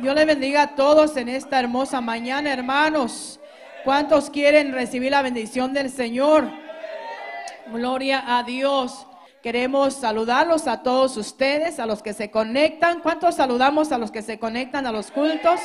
Dios les bendiga a todos en esta hermosa mañana, hermanos. ¿Cuántos quieren recibir la bendición del Señor? Gloria a Dios. Queremos saludarlos a todos ustedes, a los que se conectan. ¿Cuántos saludamos a los que se conectan a los cultos?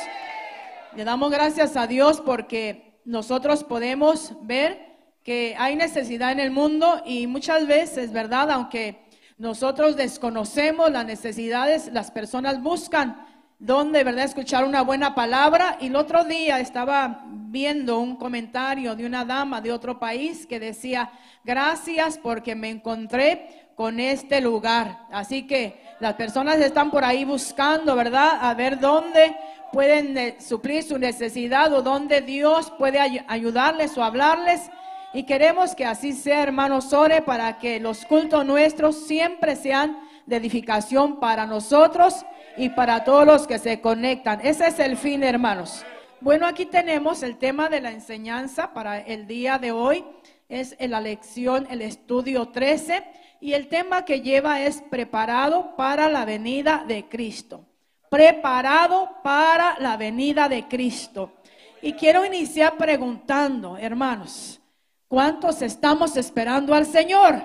Le damos gracias a Dios porque nosotros podemos ver que hay necesidad en el mundo y muchas veces, ¿verdad? Aunque nosotros desconocemos las necesidades, las personas buscan donde, ¿verdad?, escuchar una buena palabra. Y el otro día estaba viendo un comentario de una dama de otro país que decía, gracias porque me encontré con este lugar. Así que las personas están por ahí buscando, ¿verdad?, a ver dónde pueden eh, suplir su necesidad o dónde Dios puede ayudarles o hablarles. Y queremos que así sea, hermanos, ore para que los cultos nuestros siempre sean de edificación para nosotros y para todos los que se conectan. Ese es el fin, hermanos. Bueno, aquí tenemos el tema de la enseñanza para el día de hoy. Es la lección, el estudio 13. Y el tema que lleva es preparado para la venida de Cristo. Preparado para la venida de Cristo. Y quiero iniciar preguntando, hermanos, ¿cuántos estamos esperando al Señor?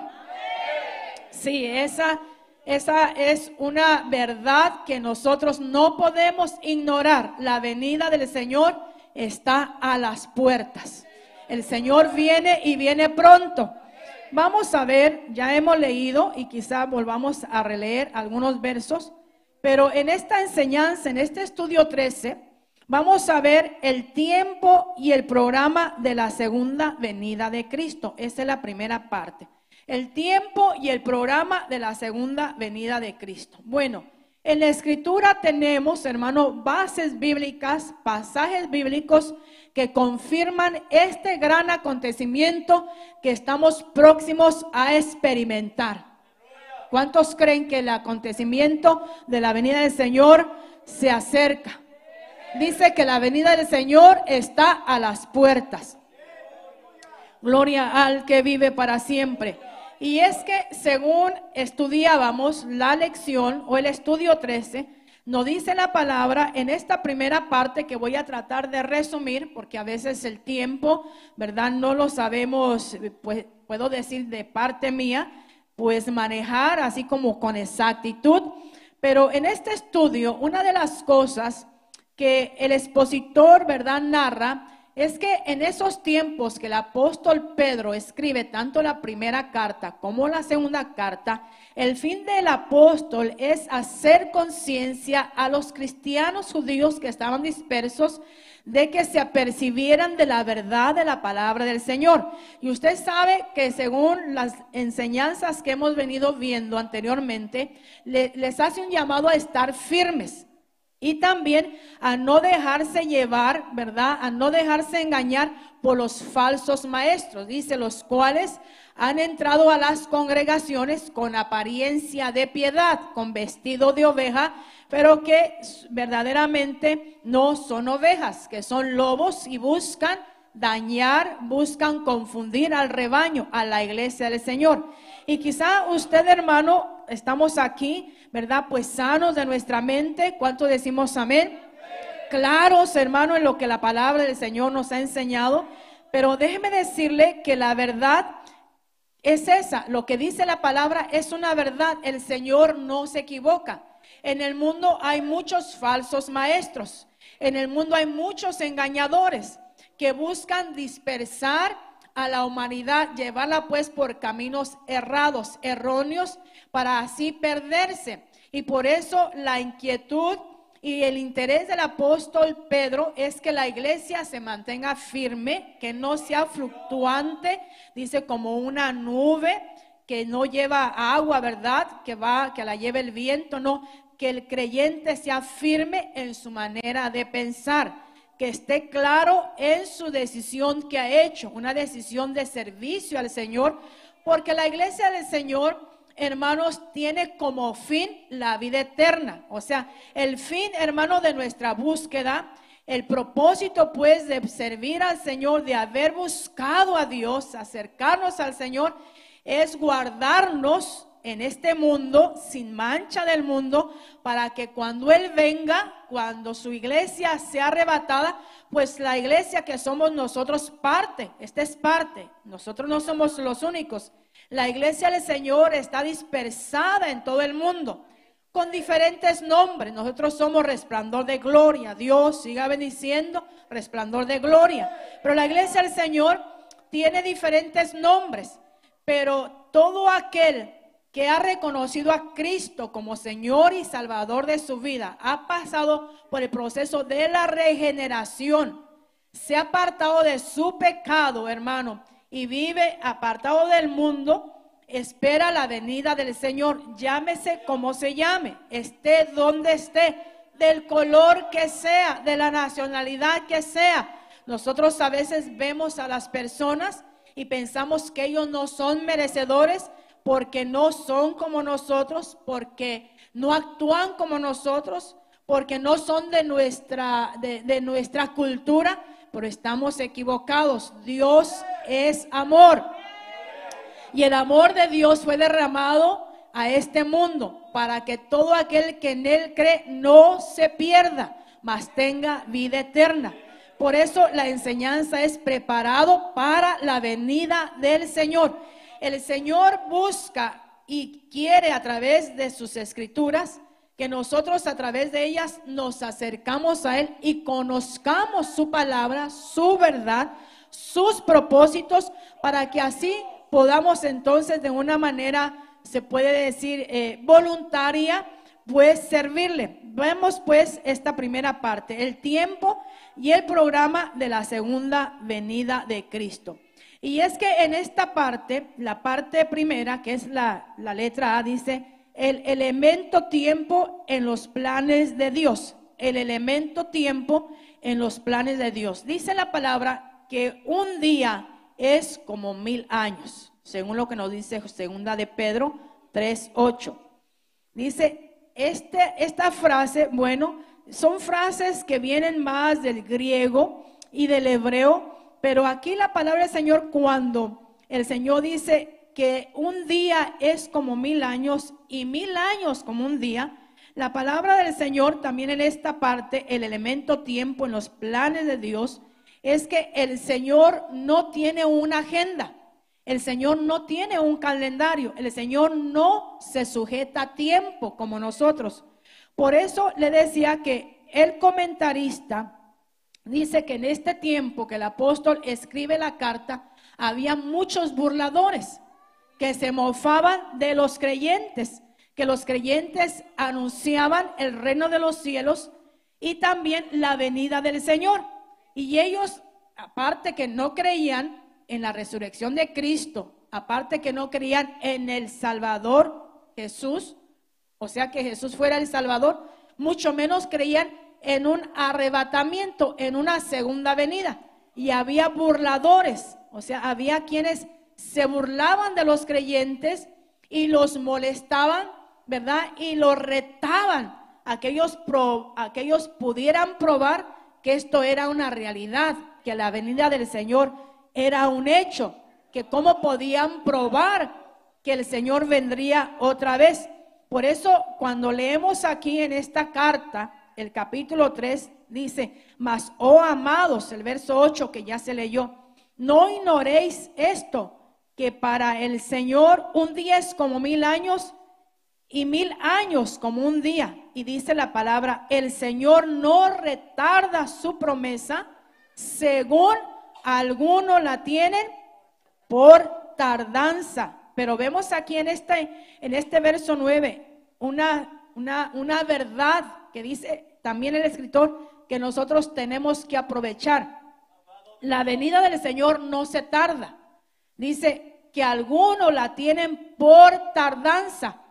Sí, esa esa es una verdad que nosotros no podemos ignorar. La venida del Señor está a las puertas. El Señor viene y viene pronto. Vamos a ver, ya hemos leído y quizá volvamos a releer algunos versos, pero en esta enseñanza, en este estudio 13, vamos a ver el tiempo y el programa de la segunda venida de Cristo. Esa es la primera parte el tiempo y el programa de la segunda venida de Cristo. Bueno, en la escritura tenemos, hermano, bases bíblicas, pasajes bíblicos que confirman este gran acontecimiento que estamos próximos a experimentar. ¿Cuántos creen que el acontecimiento de la venida del Señor se acerca? Dice que la venida del Señor está a las puertas. Gloria al que vive para siempre. Y es que según estudiábamos la lección o el estudio 13, nos dice la palabra en esta primera parte que voy a tratar de resumir, porque a veces el tiempo, ¿verdad? No lo sabemos, pues puedo decir de parte mía, pues manejar así como con exactitud. Pero en este estudio, una de las cosas que el expositor, ¿verdad? Narra es que en esos tiempos que el apóstol Pedro escribe tanto la primera carta como la segunda carta, el fin del apóstol es hacer conciencia a los cristianos judíos que estaban dispersos de que se apercibieran de la verdad de la palabra del Señor. Y usted sabe que según las enseñanzas que hemos venido viendo anteriormente, les hace un llamado a estar firmes y también a no dejarse llevar, ¿verdad? A no dejarse engañar por los falsos maestros, dice, los cuales han entrado a las congregaciones con apariencia de piedad, con vestido de oveja, pero que verdaderamente no son ovejas, que son lobos y buscan dañar, buscan confundir al rebaño, a la iglesia del Señor. Y quizá usted, hermano, estamos aquí ¿verdad? Pues sanos de nuestra mente. ¿Cuánto decimos amén? Claros, hermano, en lo que la palabra del Señor nos ha enseñado. Pero déjeme decirle que la verdad es esa. Lo que dice la palabra es una verdad. El Señor no se equivoca. En el mundo hay muchos falsos maestros. En el mundo hay muchos engañadores que buscan dispersar a la humanidad, llevarla pues por caminos errados, erróneos, para así perderse. Y por eso la inquietud y el interés del apóstol Pedro es que la iglesia se mantenga firme, que no sea fluctuante, dice como una nube que no lleva agua, ¿verdad? Que va, que la lleve el viento, no, que el creyente sea firme en su manera de pensar que esté claro en su decisión que ha hecho, una decisión de servicio al Señor, porque la iglesia del Señor, hermanos, tiene como fin la vida eterna. O sea, el fin, hermano, de nuestra búsqueda, el propósito pues de servir al Señor, de haber buscado a Dios, acercarnos al Señor, es guardarnos en este mundo, sin mancha del mundo, para que cuando Él venga, cuando su iglesia sea arrebatada, pues la iglesia que somos nosotros parte, esta es parte, nosotros no somos los únicos. La iglesia del Señor está dispersada en todo el mundo con diferentes nombres. Nosotros somos resplandor de gloria. Dios siga bendiciendo, resplandor de gloria. Pero la iglesia del Señor tiene diferentes nombres. Pero todo aquel que ha reconocido a Cristo como Señor y Salvador de su vida, ha pasado por el proceso de la regeneración, se ha apartado de su pecado, hermano, y vive apartado del mundo, espera la venida del Señor, llámese como se llame, esté donde esté, del color que sea, de la nacionalidad que sea. Nosotros a veces vemos a las personas y pensamos que ellos no son merecedores porque no son como nosotros, porque no actúan como nosotros, porque no son de nuestra, de, de nuestra cultura, pero estamos equivocados. Dios es amor. Y el amor de Dios fue derramado a este mundo para que todo aquel que en él cree no se pierda, mas tenga vida eterna. Por eso la enseñanza es preparado para la venida del Señor. El Señor busca y quiere a través de sus escrituras que nosotros a través de ellas nos acercamos a Él y conozcamos su palabra, su verdad, sus propósitos, para que así podamos entonces de una manera, se puede decir, eh, voluntaria, pues servirle. Vemos pues esta primera parte, el tiempo y el programa de la segunda venida de Cristo. Y es que en esta parte, la parte primera, que es la, la letra A, dice, el elemento tiempo en los planes de Dios. El elemento tiempo en los planes de Dios. Dice la palabra que un día es como mil años, según lo que nos dice segunda de Pedro 3.8. Dice, este, esta frase, bueno, son frases que vienen más del griego y del hebreo, pero aquí la palabra del Señor, cuando el Señor dice que un día es como mil años y mil años como un día, la palabra del Señor también en esta parte, el elemento tiempo en los planes de Dios, es que el Señor no tiene una agenda. El Señor no tiene un calendario. El Señor no se sujeta a tiempo como nosotros. Por eso le decía que el comentarista dice que en este tiempo que el apóstol escribe la carta, había muchos burladores que se mofaban de los creyentes, que los creyentes anunciaban el reino de los cielos y también la venida del Señor. Y ellos, aparte que no creían en la resurrección de Cristo, aparte que no creían en el Salvador Jesús, o sea que Jesús fuera el Salvador, mucho menos creían en un arrebatamiento, en una segunda venida. Y había burladores, o sea, había quienes se burlaban de los creyentes y los molestaban, ¿verdad? Y los retaban a que ellos, a que ellos pudieran probar que esto era una realidad, que la venida del Señor era un hecho, que cómo podían probar que el Señor vendría otra vez. Por eso cuando leemos aquí en esta carta, el capítulo 3 dice, mas, oh amados, el verso 8 que ya se leyó, no ignoréis esto, que para el Señor un día es como mil años y mil años como un día. Y dice la palabra, el Señor no retarda su promesa según algunos la tienen por tardanza. Pero vemos aquí en este, en este verso 9 una, una, una verdad que dice también el escritor que nosotros tenemos que aprovechar. La venida del Señor no se tarda. Dice que algunos la tienen por tardanza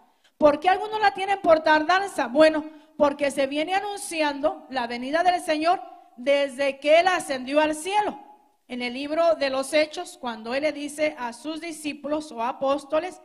¿Por qué algunos la tienen por tardanza? Bueno, porque se viene anunciando la venida del Señor desde que Él ascendió al cielo. En el libro de los Hechos, cuando Él le dice a sus discípulos o apóstoles,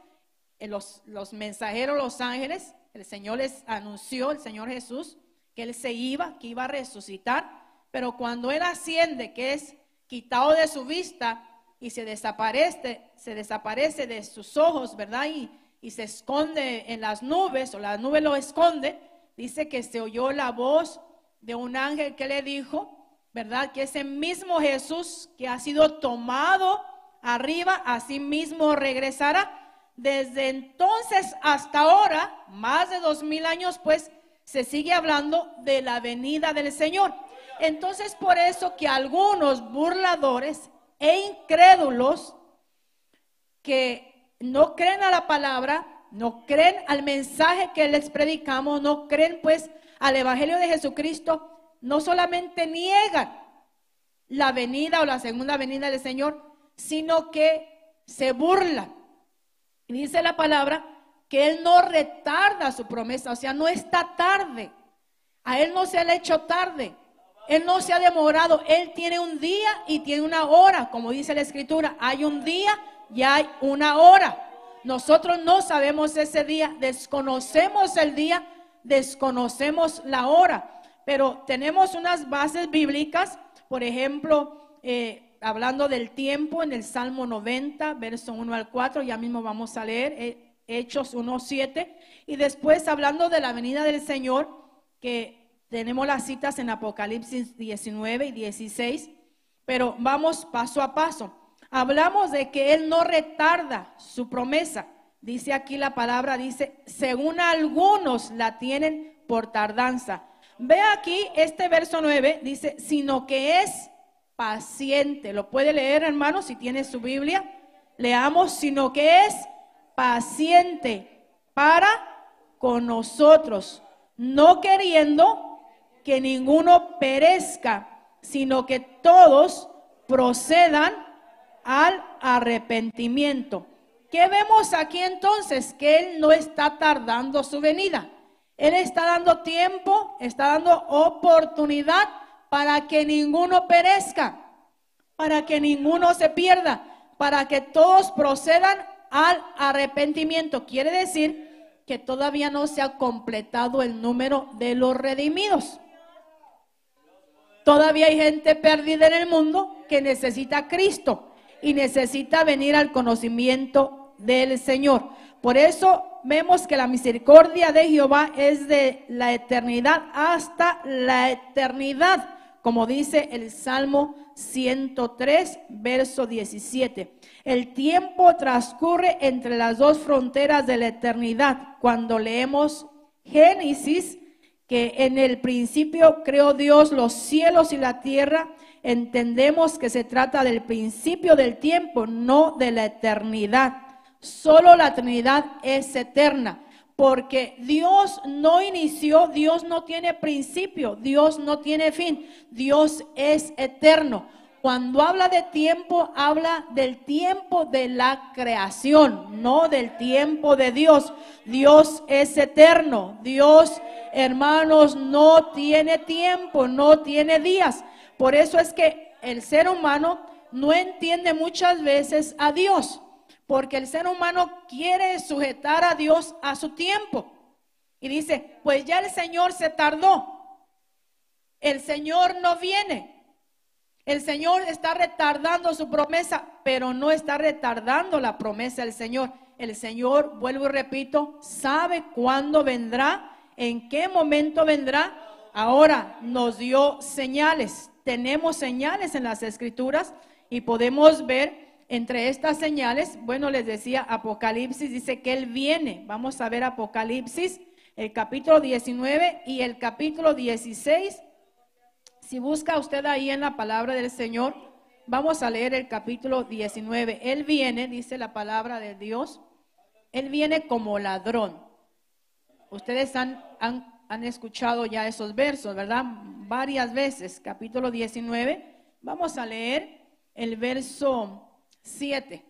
eh, los, los mensajeros, los ángeles, el Señor les anunció, el Señor Jesús, que Él se iba, que iba a resucitar, pero cuando Él asciende, que es quitado de su vista y se desaparece, se desaparece de sus ojos, ¿verdad? Y, y se esconde en las nubes, o la nube lo esconde, dice que se oyó la voz de un ángel que le dijo, ¿verdad? Que ese mismo Jesús que ha sido tomado arriba, así mismo regresará. Desde entonces hasta ahora, más de dos mil años, pues se sigue hablando de la venida del Señor. Entonces, por eso que algunos burladores e incrédulos que no creen a la palabra, no creen al mensaje que les predicamos, no creen pues al Evangelio de Jesucristo, no solamente niegan la venida o la segunda venida del Señor, sino que se burlan dice la palabra que Él no retarda su promesa, o sea, no está tarde. A Él no se le ha hecho tarde. Él no se ha demorado. Él tiene un día y tiene una hora, como dice la Escritura. Hay un día y hay una hora. Nosotros no sabemos ese día, desconocemos el día, desconocemos la hora. Pero tenemos unas bases bíblicas, por ejemplo, eh, hablando del tiempo en el Salmo 90, verso 1 al 4, ya mismo vamos a leer eh, Hechos 1, 7, y después hablando de la venida del Señor, que tenemos las citas en Apocalipsis 19 y 16, pero vamos paso a paso. Hablamos de que Él no retarda su promesa. Dice aquí la palabra, dice, según algunos la tienen por tardanza. Ve aquí este verso 9, dice, sino que es paciente. Lo puede leer, hermano, si tiene su Biblia. Leamos, sino que es paciente para con nosotros, no queriendo que ninguno perezca, sino que todos procedan al arrepentimiento. ¿Qué vemos aquí entonces? Que Él no está tardando su venida. Él está dando tiempo, está dando oportunidad para que ninguno perezca, para que ninguno se pierda, para que todos procedan al arrepentimiento. Quiere decir que todavía no se ha completado el número de los redimidos. Todavía hay gente perdida en el mundo que necesita Cristo y necesita venir al conocimiento del Señor. Por eso vemos que la misericordia de Jehová es de la eternidad hasta la eternidad como dice el Salmo 103, verso 17. El tiempo transcurre entre las dos fronteras de la eternidad. Cuando leemos Génesis, que en el principio creó Dios los cielos y la tierra, entendemos que se trata del principio del tiempo, no de la eternidad. Solo la eternidad es eterna porque Dios no inició, Dios no tiene principio, Dios no tiene fin, Dios es eterno. Cuando habla de tiempo, habla del tiempo de la creación, no del tiempo de Dios. Dios es eterno. Dios, hermanos, no tiene tiempo, no tiene días. Por eso es que el ser humano no entiende muchas veces a Dios. Porque el ser humano quiere sujetar a Dios a su tiempo. Y dice, pues ya el Señor se tardó. El Señor no viene. El Señor está retardando su promesa, pero no está retardando la promesa del Señor. El Señor, vuelvo y repito, sabe cuándo vendrá, en qué momento vendrá. Ahora nos dio señales. Tenemos señales en las escrituras y podemos ver entre estas señales, bueno, les decía, Apocalipsis dice que Él viene. Vamos a ver Apocalipsis, el capítulo 19 y el capítulo 16. Si busca usted ahí en la palabra del Señor, vamos a leer el capítulo 19. Él viene, dice la palabra de Dios, Él viene como ladrón. Ustedes han, han, han escuchado ya esos versos, ¿verdad? Varias veces, capítulo 19. Vamos a leer el verso 7.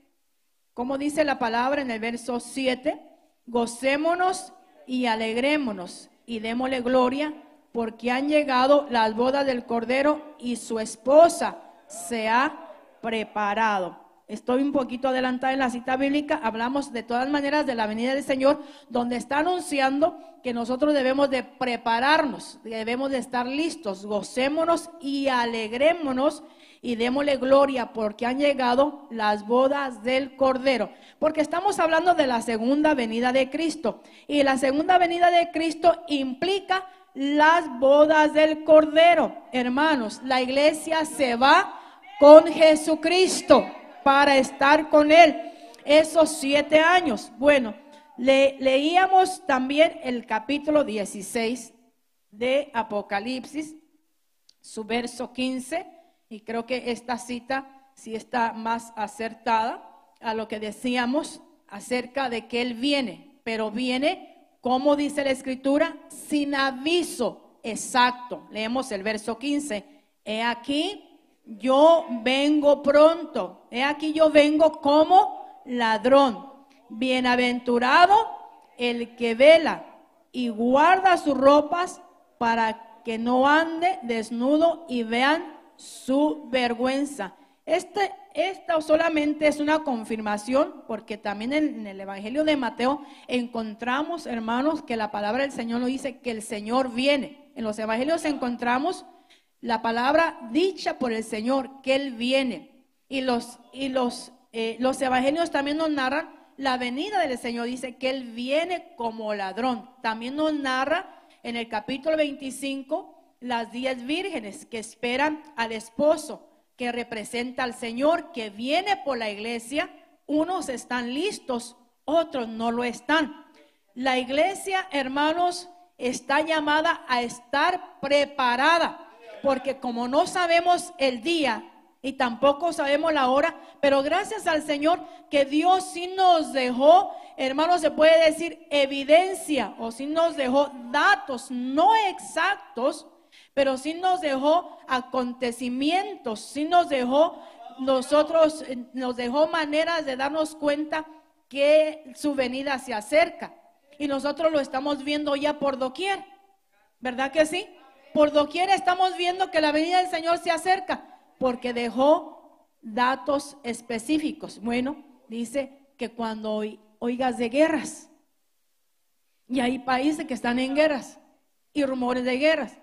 Como dice la palabra en el verso 7, gocémonos y alegrémonos y démosle gloria porque han llegado las bodas del Cordero y su esposa se ha preparado. estoy un poquito adelantada en la cita bíblica, hablamos de todas maneras de la venida del Señor, donde está anunciando que nosotros debemos de prepararnos, debemos de estar listos, gocémonos y alegrémonos y démosle gloria porque han llegado las bodas del Cordero. Porque estamos hablando de la segunda venida de Cristo. Y la segunda venida de Cristo implica las bodas del Cordero. Hermanos, la iglesia se va con Jesucristo para estar con Él esos siete años. Bueno, le, leíamos también el capítulo 16 de Apocalipsis, su verso 15 y creo que esta cita sí está más acertada a lo que decíamos acerca de que Él viene, pero viene, como dice la Escritura, sin aviso exacto. Leemos el verso 15. He aquí, yo vengo pronto. He aquí, yo vengo como ladrón. Bienaventurado el que vela y guarda sus ropas para que no ande desnudo y vean su vergüenza. Este, esta solamente es una confirmación, porque también en, el Evangelio de Mateo encontramos, hermanos, que la palabra del Señor nos dice que el Señor viene. En los Evangelios encontramos la palabra dicha por el Señor, que Él viene. Y los, y los, eh, los Evangelios también nos narran la venida del Señor, dice que Él viene como ladrón. También nos narra en el capítulo 25 las diez vírgenes que esperan al esposo, que representa al Señor, que viene por la iglesia. Unos están listos, otros no lo están. La iglesia, hermanos, está llamada a estar preparada, porque como no sabemos el día y tampoco sabemos la hora, pero gracias al Señor que Dios sí nos dejó, hermanos, se puede decir evidencia o sí nos dejó datos no exactos pero sí nos dejó acontecimientos, sí nos dejó nosotros, eh, nos dejó maneras de darnos cuenta que su venida se acerca. Y nosotros lo estamos viendo ya por doquier, ¿verdad que sí? Por doquier estamos viendo que la venida del Señor se acerca, porque dejó datos específicos. Bueno, dice que cuando oigas de guerras, y hay países que están en guerras y rumores de guerras,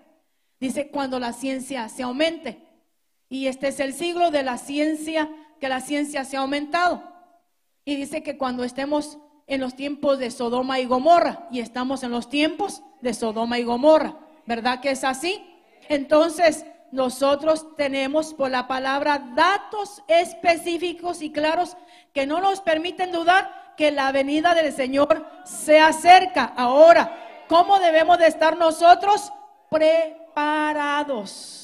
Dice cuando la ciencia se aumente. Y este es el siglo de la ciencia, que la ciencia se ha aumentado. Y dice que cuando estemos en los tiempos de Sodoma y Gomorra, y estamos en los tiempos de Sodoma y Gomorra, ¿verdad que es así? Entonces, nosotros tenemos por la palabra datos específicos y claros que no nos permiten dudar que la venida del Señor se acerca. Ahora, ¿cómo debemos de estar nosotros? Pre parados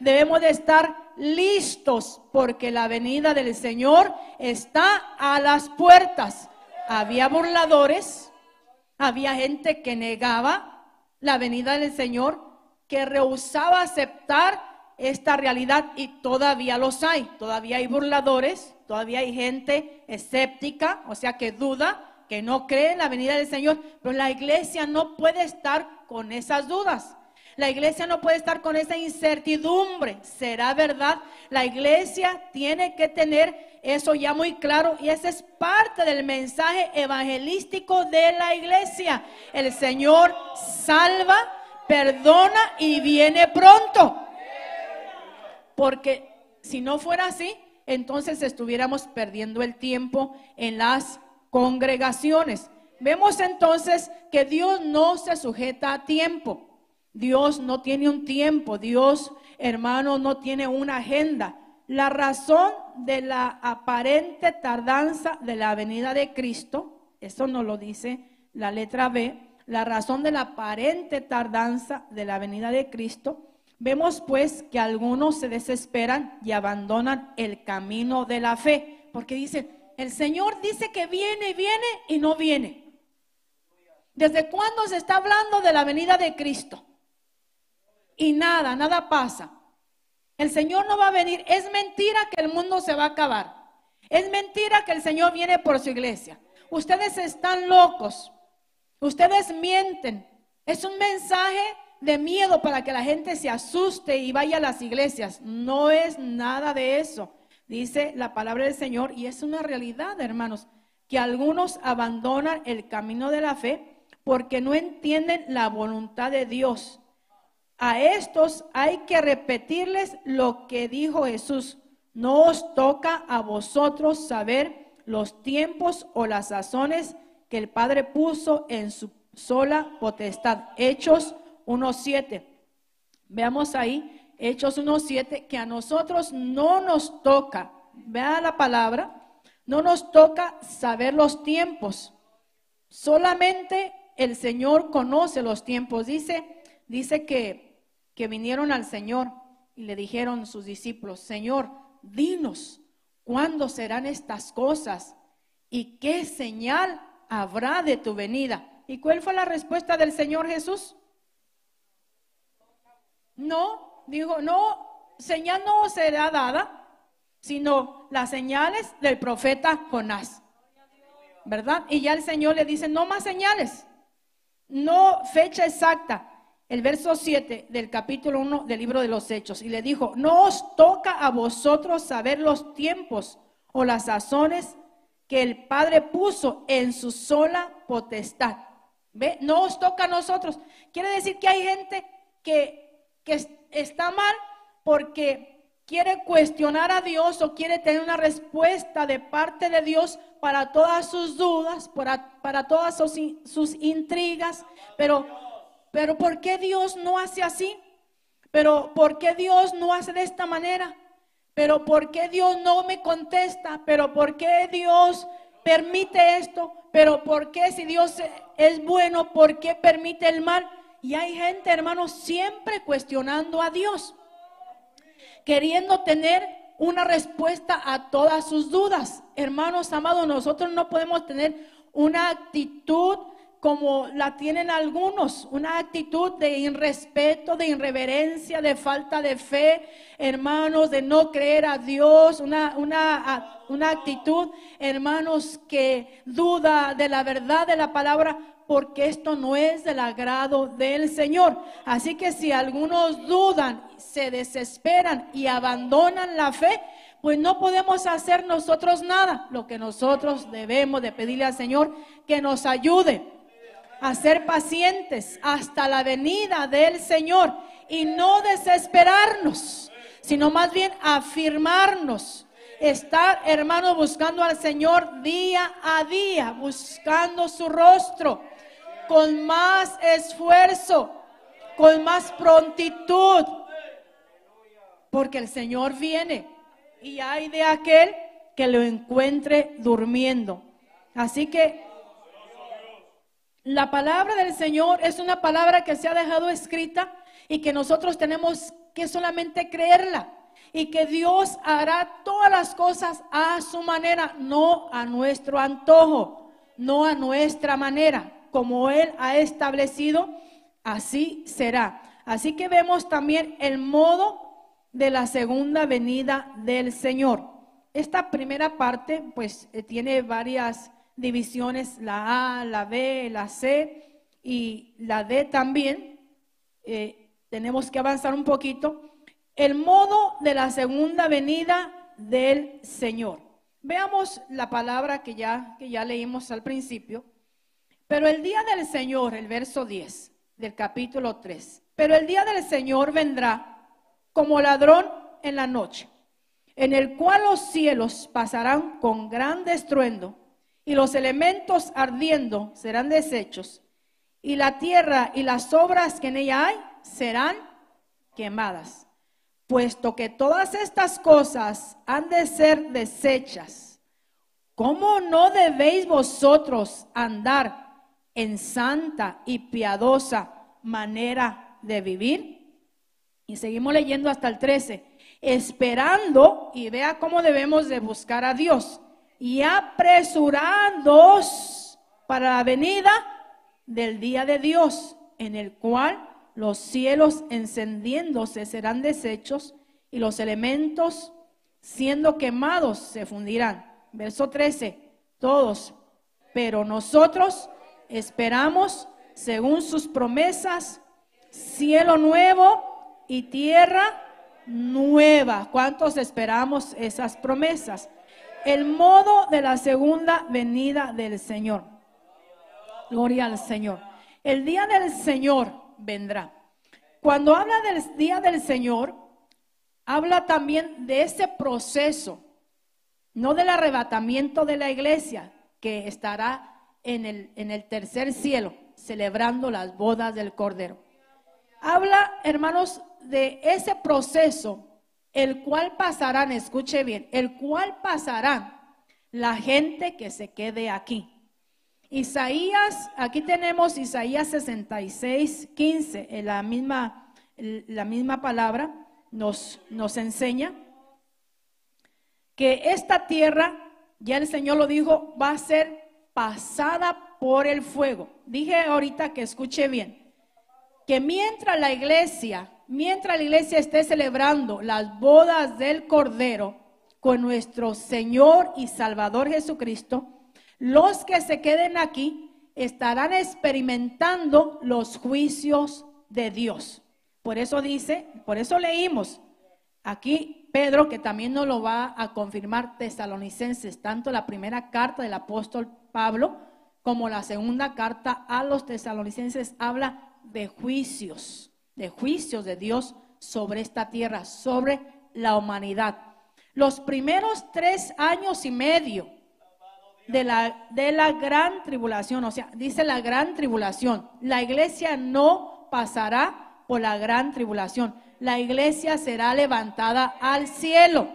Debemos de estar listos porque la venida del Señor está a las puertas. Había burladores, había gente que negaba la venida del Señor, que rehusaba aceptar esta realidad y todavía los hay. Todavía hay burladores, todavía hay gente escéptica, o sea que duda, que no cree en la venida del Señor, pero la iglesia no puede estar con esas dudas. La iglesia no puede estar con esa incertidumbre. ¿Será verdad? La iglesia tiene que tener eso ya muy claro y ese es parte del mensaje evangelístico de la iglesia. El Señor salva, perdona y viene pronto. Porque si no fuera así, entonces estuviéramos perdiendo el tiempo en las congregaciones. Vemos entonces que Dios no se sujeta a tiempo. Dios no tiene un tiempo, Dios, hermano, no tiene una agenda. La razón de la aparente tardanza de la venida de Cristo, eso nos lo dice la letra B, la razón de la aparente tardanza de la venida de Cristo, vemos pues que algunos se desesperan y abandonan el camino de la fe, porque dicen, el Señor dice que viene, viene y no viene. ¿Desde cuándo se está hablando de la venida de Cristo? Y nada, nada pasa. El Señor no va a venir. Es mentira que el mundo se va a acabar. Es mentira que el Señor viene por su iglesia. Ustedes están locos. Ustedes mienten. Es un mensaje de miedo para que la gente se asuste y vaya a las iglesias. No es nada de eso. dice la palabra del Señor, y es una realidad, hermanos, que algunos abandonan el camino de la fe porque no entienden la voluntad de Dios. A estos hay que repetirles lo que dijo Jesús. No os toca a vosotros saber los tiempos o las sazones que el Padre puso en su sola potestad. Hechos 1.7. Veamos ahí, Hechos 1.7, que a nosotros no nos toca, vea la palabra, no nos toca saber los tiempos. Solamente el Señor conoce los tiempos. Dice, dice que, que vinieron al Señor y le dijeron sus discípulos, Señor, dinos, ¿cuándo serán estas cosas? ¿Y qué señal habrá de tu venida? ¿Y cuál fue la respuesta del Señor Jesús? No, dijo, no, señal no será dada, sino las señales del profeta Jonás. ¿Verdad? Y ya el Señor le dice, no más señales, no fecha exacta. El verso 7 del capítulo 1 del libro de los Hechos. Y le dijo, no os toca a vosotros saber los tiempos o las sazones que el Padre puso en su sola potestad. ¿Ve? No os toca a nosotros. Quiere decir que hay gente que, que está mal porque quiere cuestionar a Dios o quiere tener una respuesta de parte de Dios para todas sus dudas, para, para todas sus, sus, intrigas, pero, pero ¿por qué Dios no hace así? Pero ¿por qué Dios no hace de esta manera? Pero ¿por qué Dios no me contesta? Pero ¿por qué Dios permite esto? Pero ¿por qué si Dios es bueno, por qué permite el mal? Y hay gente, hermanos, siempre cuestionando a Dios queriendo tener una respuesta a todas sus dudas. Hermanos amados, nosotros no podemos tener una actitud como la tienen algunos, una actitud de irrespeto, de irreverencia, de falta de fe, hermanos, de no creer a Dios, una, una, una actitud, hermanos, que duda de la verdad de la palabra, porque esto no es del agrado del Señor. Así que si algunos dudan, se desesperan y abandonan la fe, pues no podemos hacer nosotros nada. Lo que nosotros debemos de pedirle al Señor que nos ayude a ser pacientes hasta la venida del Señor y no desesperarnos, sino más bien afirmarnos estar, hermanos, buscando al Señor día a día, buscando su rostro, con más esfuerzo, con más prontitud, porque el Señor viene y hay de aquel que lo encuentre durmiendo. Así que la palabra del Señor es una palabra que se ha dejado escrita y que nosotros tenemos que solamente creerla y que Dios hará todas las cosas a su manera, no a nuestro antojo, no a nuestra manera como Él ha establecido, así será. Así que vemos también el modo de la segunda venida del Señor. Esta primera parte, pues, eh, tiene varias divisiones, la A, la B, la C y la D también. Eh, tenemos que avanzar un poquito. El modo de la segunda venida del Señor. Veamos la palabra que ya, que ya leímos al principio. Pero el día del Señor, el verso 10 del capítulo 3, pero el día del Señor vendrá como ladrón en la noche, en el cual los cielos pasarán con gran estruendo y los elementos ardiendo serán deshechos y la tierra y las obras que en ella hay serán quemadas. Puesto que todas estas cosas han de ser deshechas, ¿cómo no debéis vosotros andar en santa y piadosa manera de vivir. Y seguimos leyendo hasta el 13, esperando, y vea cómo debemos de buscar a Dios, y apresurándonos para la venida del día de Dios, en el cual los cielos encendiéndose serán deshechos y los elementos siendo quemados se fundirán. Verso 13, todos, pero nosotros esperamos, según sus promesas, cielo nuevo y tierra nueva. ¿Cuántos esperamos esas promesas? El modo de la segunda venida del Señor. Gloria al Señor. El día del Señor vendrá. Cuando habla del día del Señor, habla también de ese proceso, no del arrebatamiento de la iglesia, que estará en el, en el tercer cielo, celebrando las bodas del Cordero. Habla, hermanos, de ese proceso, el cual pasarán, escuche bien, el cual pasarán la gente que se quede aquí. Isaías, aquí tenemos Isaías 66, 15, en la misma, la misma palabra nos, nos enseña que esta tierra, ya el Señor lo dijo, va a ser pasada por el fuego. Dije ahorita que escuche bien, que mientras la iglesia mientras la iglesia esté celebrando las bodas del Cordero con nuestro Señor y Salvador Jesucristo, los que se queden aquí estarán experimentando los juicios de Dios. Por eso dice, por eso leímos aquí Pedro, que también nos lo va a confirmar tesalonicenses, tanto la primera carta del apóstol Pablo como la segunda carta a los tesalonicenses habla de juicios de juicios de Dios sobre esta tierra, sobre la humanidad. Los primeros tres años y medio de la, de la gran tribulación, o sea, dice la gran tribulación, la iglesia no pasará por la gran tribulación, la iglesia será levantada al cielo.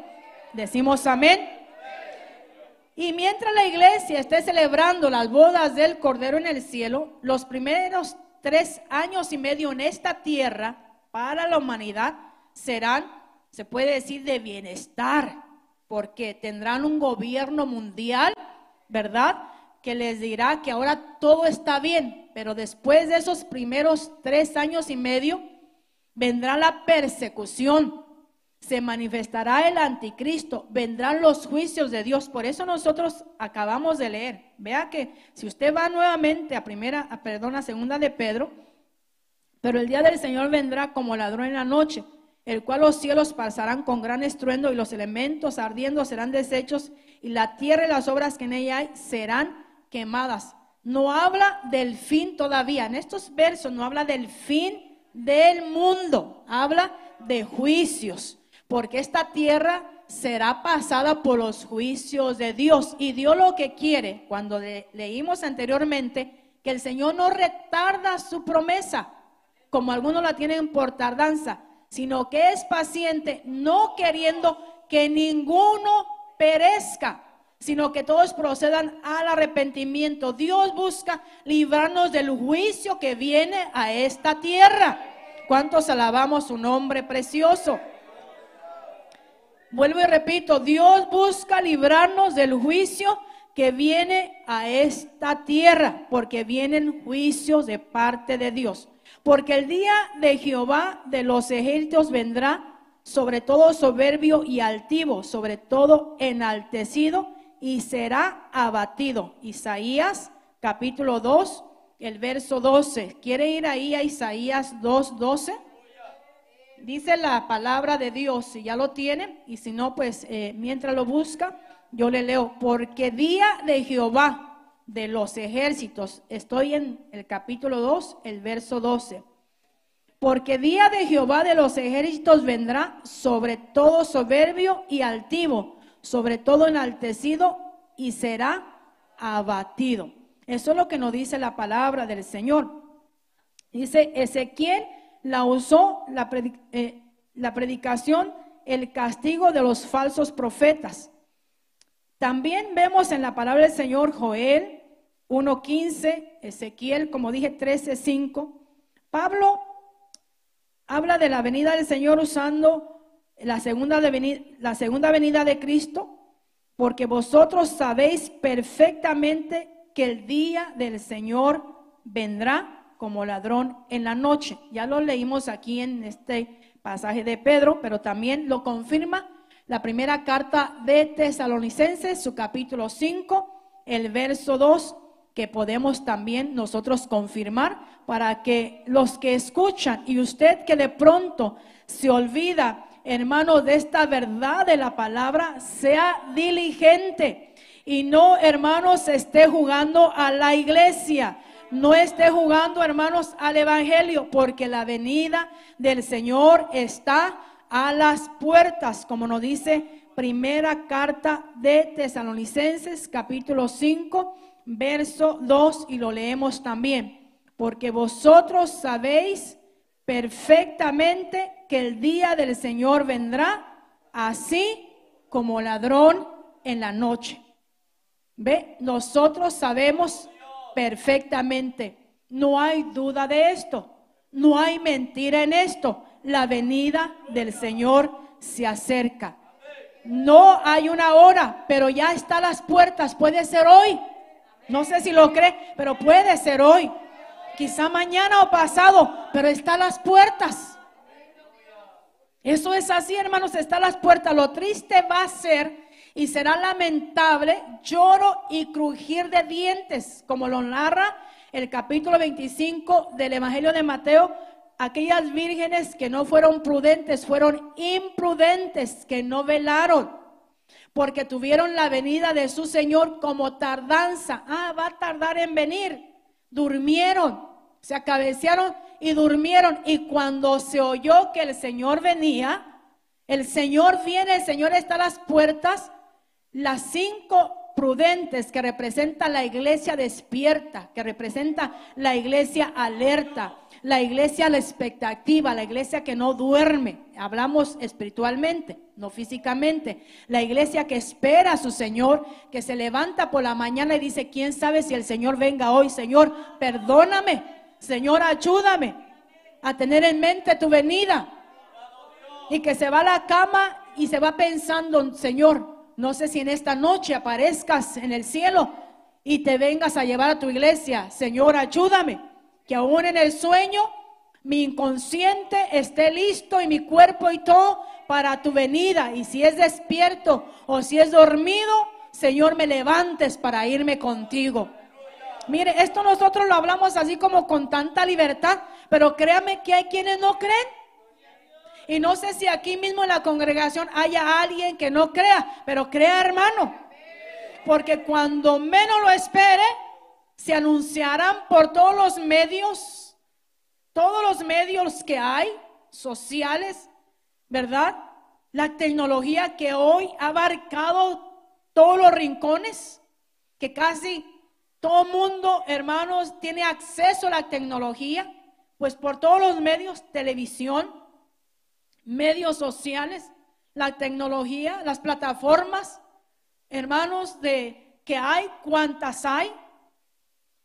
Decimos amén. Y mientras la iglesia esté celebrando las bodas del Cordero en el cielo, los primeros tres años y medio en esta tierra para la humanidad serán, se puede decir, de bienestar, porque tendrán un gobierno mundial, ¿verdad? Que les dirá que ahora todo está bien, pero después de esos primeros tres años y medio vendrá la persecución, se manifestará el anticristo, vendrán los juicios de Dios. Por eso nosotros acabamos de leer. Vea que si usted va nuevamente a primera, a, perdón, a segunda de Pedro, pero el día del Señor vendrá como ladrón en la noche, el cual los cielos pasarán con gran estruendo y los elementos ardiendo serán deshechos y la tierra y las obras que en ella hay serán quemadas. No habla del fin todavía. En estos versos no habla del fin del mundo, habla de juicios porque esta tierra será pasada por los juicios de Dios. Y Dios lo que quiere, cuando leímos anteriormente, que el Señor no retarda su promesa, como algunos la tienen por tardanza, sino que es paciente, no queriendo que ninguno perezca, sino que todos procedan al arrepentimiento. Dios busca librarnos del juicio que viene a esta tierra. ¿Cuántos alabamos su nombre precioso? Vuelvo y repito, Dios busca librarnos del juicio que viene a esta tierra, porque vienen juicios de parte de Dios. Porque el día de Jehová de los ejércitos vendrá sobre todo soberbio y altivo, sobre todo enaltecido y será abatido. Isaías capítulo 2, el verso 12. ¿Quiere ir ahí a Isaías 2, 12? Dice la palabra de Dios, si ya lo tiene, y si no, pues eh, mientras lo busca, yo le leo, porque día de Jehová de los ejércitos, estoy en el capítulo 2, el verso 12, porque día de Jehová de los ejércitos vendrá sobre todo soberbio y altivo, sobre todo enaltecido y será abatido. Eso es lo que nos dice la palabra del Señor. Dice Ezequiel la usó la, eh, la predicación, el castigo de los falsos profetas. También vemos en la palabra del Señor Joel 1.15, Ezequiel, como dije, 13.5. Pablo habla de la venida del Señor usando la segunda, la segunda venida de Cristo, porque vosotros sabéis perfectamente que el día del Señor vendrá como ladrón en la noche. Ya lo leímos aquí en este pasaje de Pedro, pero también lo confirma la primera carta de Tesalonicenses, su capítulo 5, el verso 2, que podemos también nosotros confirmar para que los que escuchan y usted que de pronto se olvida hermano, de esta verdad de la palabra, sea diligente y no, hermanos, esté jugando a la iglesia. No esté jugando, hermanos, al Evangelio, porque la venida del Señor está a las puertas, como nos dice primera carta de Tesalonicenses, capítulo 5, verso 2, y lo leemos también. Porque vosotros sabéis perfectamente que el día del Señor vendrá así como ladrón en la noche. Ve, nosotros sabemos perfectamente, no hay duda de esto, no hay mentira en esto. La venida del Señor se acerca. No hay una hora, pero ya está las puertas. Puede ser hoy. No sé si lo cree, pero puede ser hoy. Quizá mañana o pasado, pero está las puertas. Eso es así, hermanos, está las puertas. Lo triste va a ser y será lamentable lloro y crujir de dientes, como lo narra el capítulo 25 del Evangelio de Mateo. Aquellas vírgenes que no fueron prudentes, fueron imprudentes, que no velaron, porque tuvieron la venida de su Señor como tardanza. Ah, va a tardar en venir. Durmieron, se acabecearon y durmieron. Y cuando se oyó que el Señor venía, el Señor viene, el Señor está a las puertas, las cinco prudentes que representa la iglesia despierta, que representa la iglesia alerta, la iglesia la expectativa, la iglesia que no duerme. Hablamos espiritualmente, no físicamente. La iglesia que espera a su Señor, que se levanta por la mañana y dice, ¿quién sabe si el Señor venga hoy? Señor, perdóname. Señor, ayúdame a tener en mente tu venida. Y que se va a la cama y se va pensando, Señor, no sé si en esta noche aparezcas en el cielo y te vengas a llevar a tu iglesia. Señor, ayúdame, que aún en el sueño mi inconsciente esté listo y mi cuerpo y todo para tu venida. Y si es despierto o si es dormido, Señor, me levantes para irme contigo. Mire, esto nosotros lo hablamos así como con tanta libertad, pero créame que hay quienes no creen. Y no sé si aquí mismo en la congregación haya alguien que no crea, pero crea hermano. Porque cuando menos lo espere, se anunciarán por todos los medios, todos los medios que hay, sociales, ¿verdad? La tecnología que hoy ha abarcado todos los rincones, que casi todo mundo, hermanos, tiene acceso a la tecnología, pues por todos los medios, televisión, medios sociales, la tecnología, las plataformas, hermanos, de que hay, cuantas hay,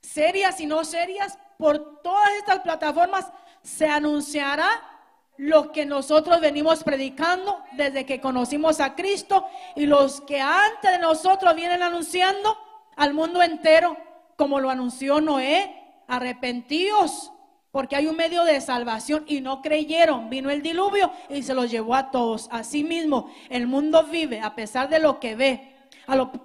serias y no serias, por todas estas plataformas se anunciará lo que nosotros venimos predicando desde que conocimos a Cristo y los que antes de nosotros vienen anunciando al mundo entero, como lo anunció Noé, arrepentíos, porque hay un medio de salvación y no creyeron. Vino el diluvio y se los llevó a todos. Asimismo, el mundo vive a pesar de lo que ve,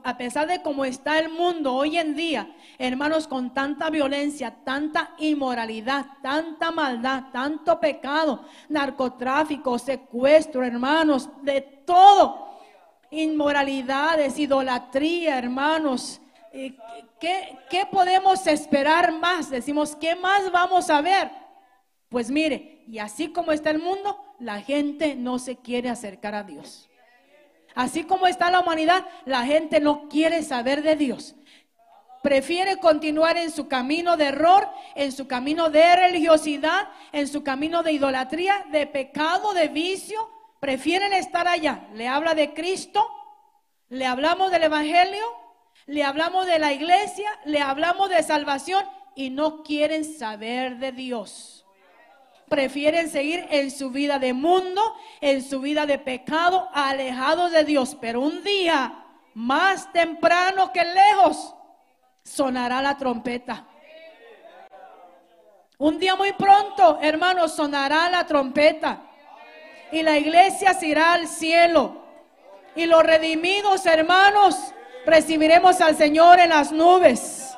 a, pesar de cómo está el mundo hoy en día, hermanos, con tanta violencia, tanta inmoralidad, tanta maldad, tanto pecado, narcotráfico, secuestro, hermanos, de todo. Inmoralidades, idolatría, hermanos, ¿qué, ¿qué podemos esperar más? Decimos, ¿qué más vamos a ver? Pues mire, y así como está el mundo, la gente no se quiere acercar a Dios. Así como está la humanidad, la gente no quiere saber de Dios. Prefiere continuar en su camino de error, en su camino de religiosidad, en su camino de idolatría, de pecado, de vicio. Prefieren estar allá. Le habla de Cristo, le hablamos del Evangelio, le hablamos de la iglesia, le hablamos de salvación y no quieren saber de Dios. Prefieren seguir en su vida de mundo, en su vida de pecado, alejados de Dios. Pero un día, más temprano que lejos, sonará la trompeta. Un día muy pronto, hermanos, sonará la trompeta. Y la iglesia se irá al cielo. Y los redimidos, hermanos, recibiremos al Señor en las nubes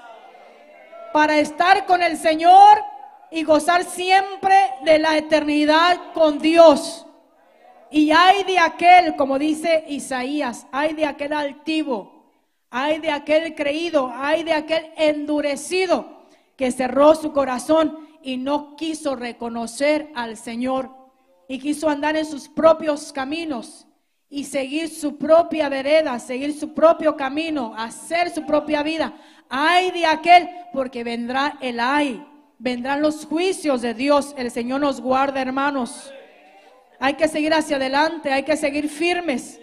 para estar con el Señor y gozar siempre de la eternidad con Dios. Y hay de aquel, como dice Isaías, hay de aquel altivo, hay de aquel creído, hay de aquel endurecido que cerró su corazón y no quiso reconocer al Señor y quiso andar en sus propios caminos y seguir su propia vereda, seguir su propio camino, hacer su propia vida. Ay de aquel, porque vendrá el ay, vendrán los juicios de Dios. El Señor nos guarda, hermanos. Hay que seguir hacia adelante, hay que seguir firmes.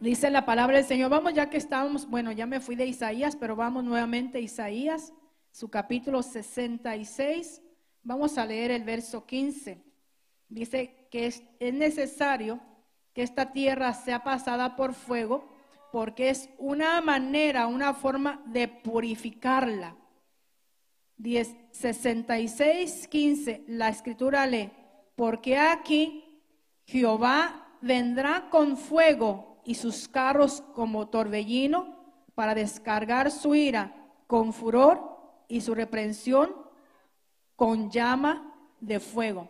Dice la palabra del Señor. Vamos ya que estamos, bueno, ya me fui de Isaías, pero vamos nuevamente a Isaías, su capítulo 66. Vamos a leer el verso 15. Dice que es, es necesario que esta tierra sea pasada por fuego, porque es una manera, una forma de purificarla. 10, 66, 15, la escritura lee, porque aquí Jehová vendrá con fuego y sus carros como torbellino para descargar su ira con furor y su reprensión con llama de fuego.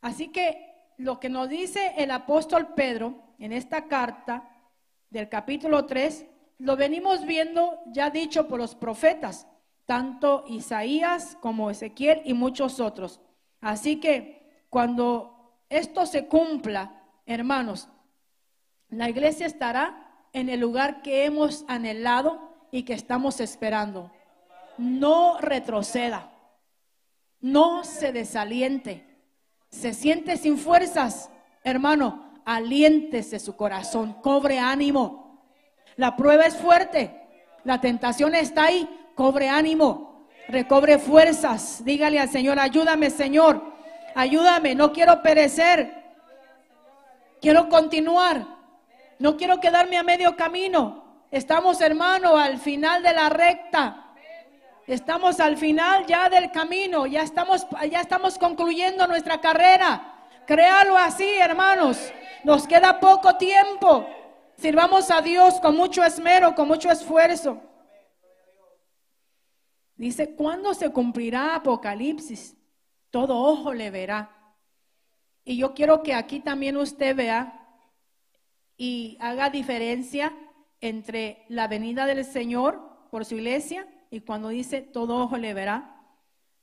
Así que lo que nos dice el apóstol Pedro en esta carta del capítulo 3, lo venimos viendo ya dicho por los profetas, tanto Isaías como Ezequiel y muchos otros. Así que cuando esto se cumpla, hermanos, la iglesia estará en el lugar que hemos anhelado y que estamos esperando. No retroceda, no se desaliente se siente sin fuerzas, hermano, aliéntese su corazón, cobre ánimo. La prueba es fuerte, la tentación está ahí, cobre ánimo, recobre fuerzas. Dígale al Señor, ayúdame Señor, ayúdame, no quiero perecer, quiero continuar, no quiero quedarme a medio camino. Estamos, hermano, al final de la recta. Estamos al final ya del camino, ya estamos, ya estamos concluyendo nuestra carrera. Créalo así, hermanos. Nos queda poco tiempo. Sirvamos a Dios con mucho esmero, con mucho esfuerzo. Dice, ¿cuándo se cumplirá Apocalipsis? Todo ojo le verá. Y yo quiero que aquí también usted vea y haga diferencia entre la venida del Señor por su iglesia y cuando dice todo ojo le verá,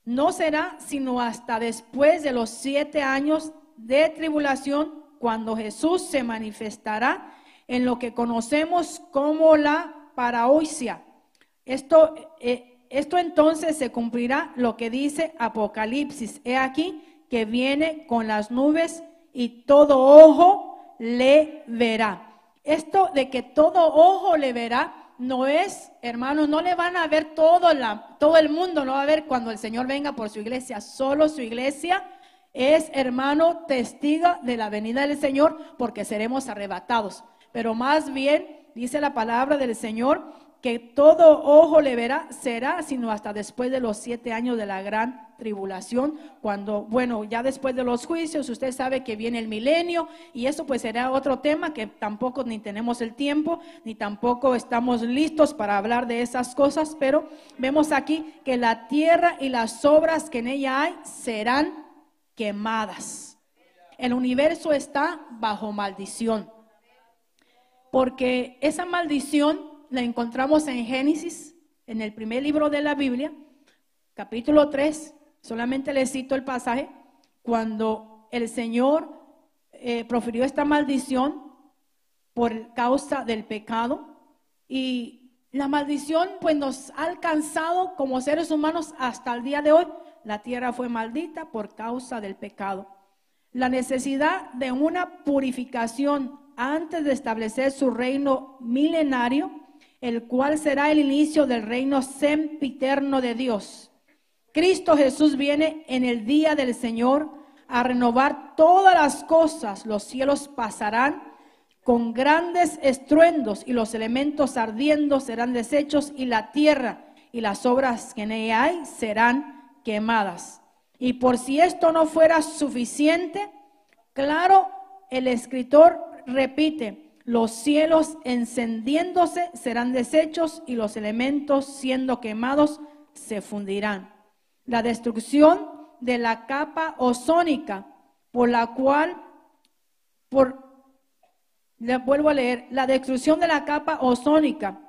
no será sino hasta después de los siete años de tribulación, cuando Jesús se manifestará en lo que conocemos como la paraoisia. Esto, eh, esto entonces se cumplirá lo que dice Apocalipsis. He aquí que viene con las nubes y todo ojo le verá. Esto de que todo ojo le verá no es, hermanos, no le van a ver todo, la, todo el mundo, no va a ver cuando el Señor venga por su iglesia, solo su iglesia es, hermano, testigo de la venida del Señor porque seremos arrebatados. Pero más bien, dice la palabra del Señor, que todo ojo le verá, será, sino hasta después de los siete años de la gran tribulación, cuando, bueno, ya después de los juicios, usted sabe que viene el milenio y eso pues será otro tema que tampoco ni tenemos el tiempo, ni tampoco estamos listos para hablar de esas cosas, pero vemos aquí que la tierra y las obras que en ella hay serán quemadas. El universo está bajo maldición, porque esa maldición la encontramos en Génesis, en el primer libro de la Biblia, capítulo 3, Solamente le cito el pasaje cuando el Señor eh, profirió esta maldición por causa del pecado y la maldición pues nos ha alcanzado como seres humanos hasta el día de hoy. La tierra fue maldita por causa del pecado. La necesidad de una purificación antes de establecer su reino milenario, el cual será el inicio del reino sempiterno de Dios Cristo Jesús viene en el día del Señor a renovar todas las cosas. Los cielos pasarán con grandes estruendos y los elementos ardiendo serán deshechos y la tierra y las obras que en ella hay serán quemadas. Y por si esto no fuera suficiente, claro, el escritor repite, los cielos encendiéndose serán deshechos y los elementos siendo quemados se fundirán la destrucción de la capa ozónica, por la cual por, le vuelvo a leer, la destrucción de la capa ozónica.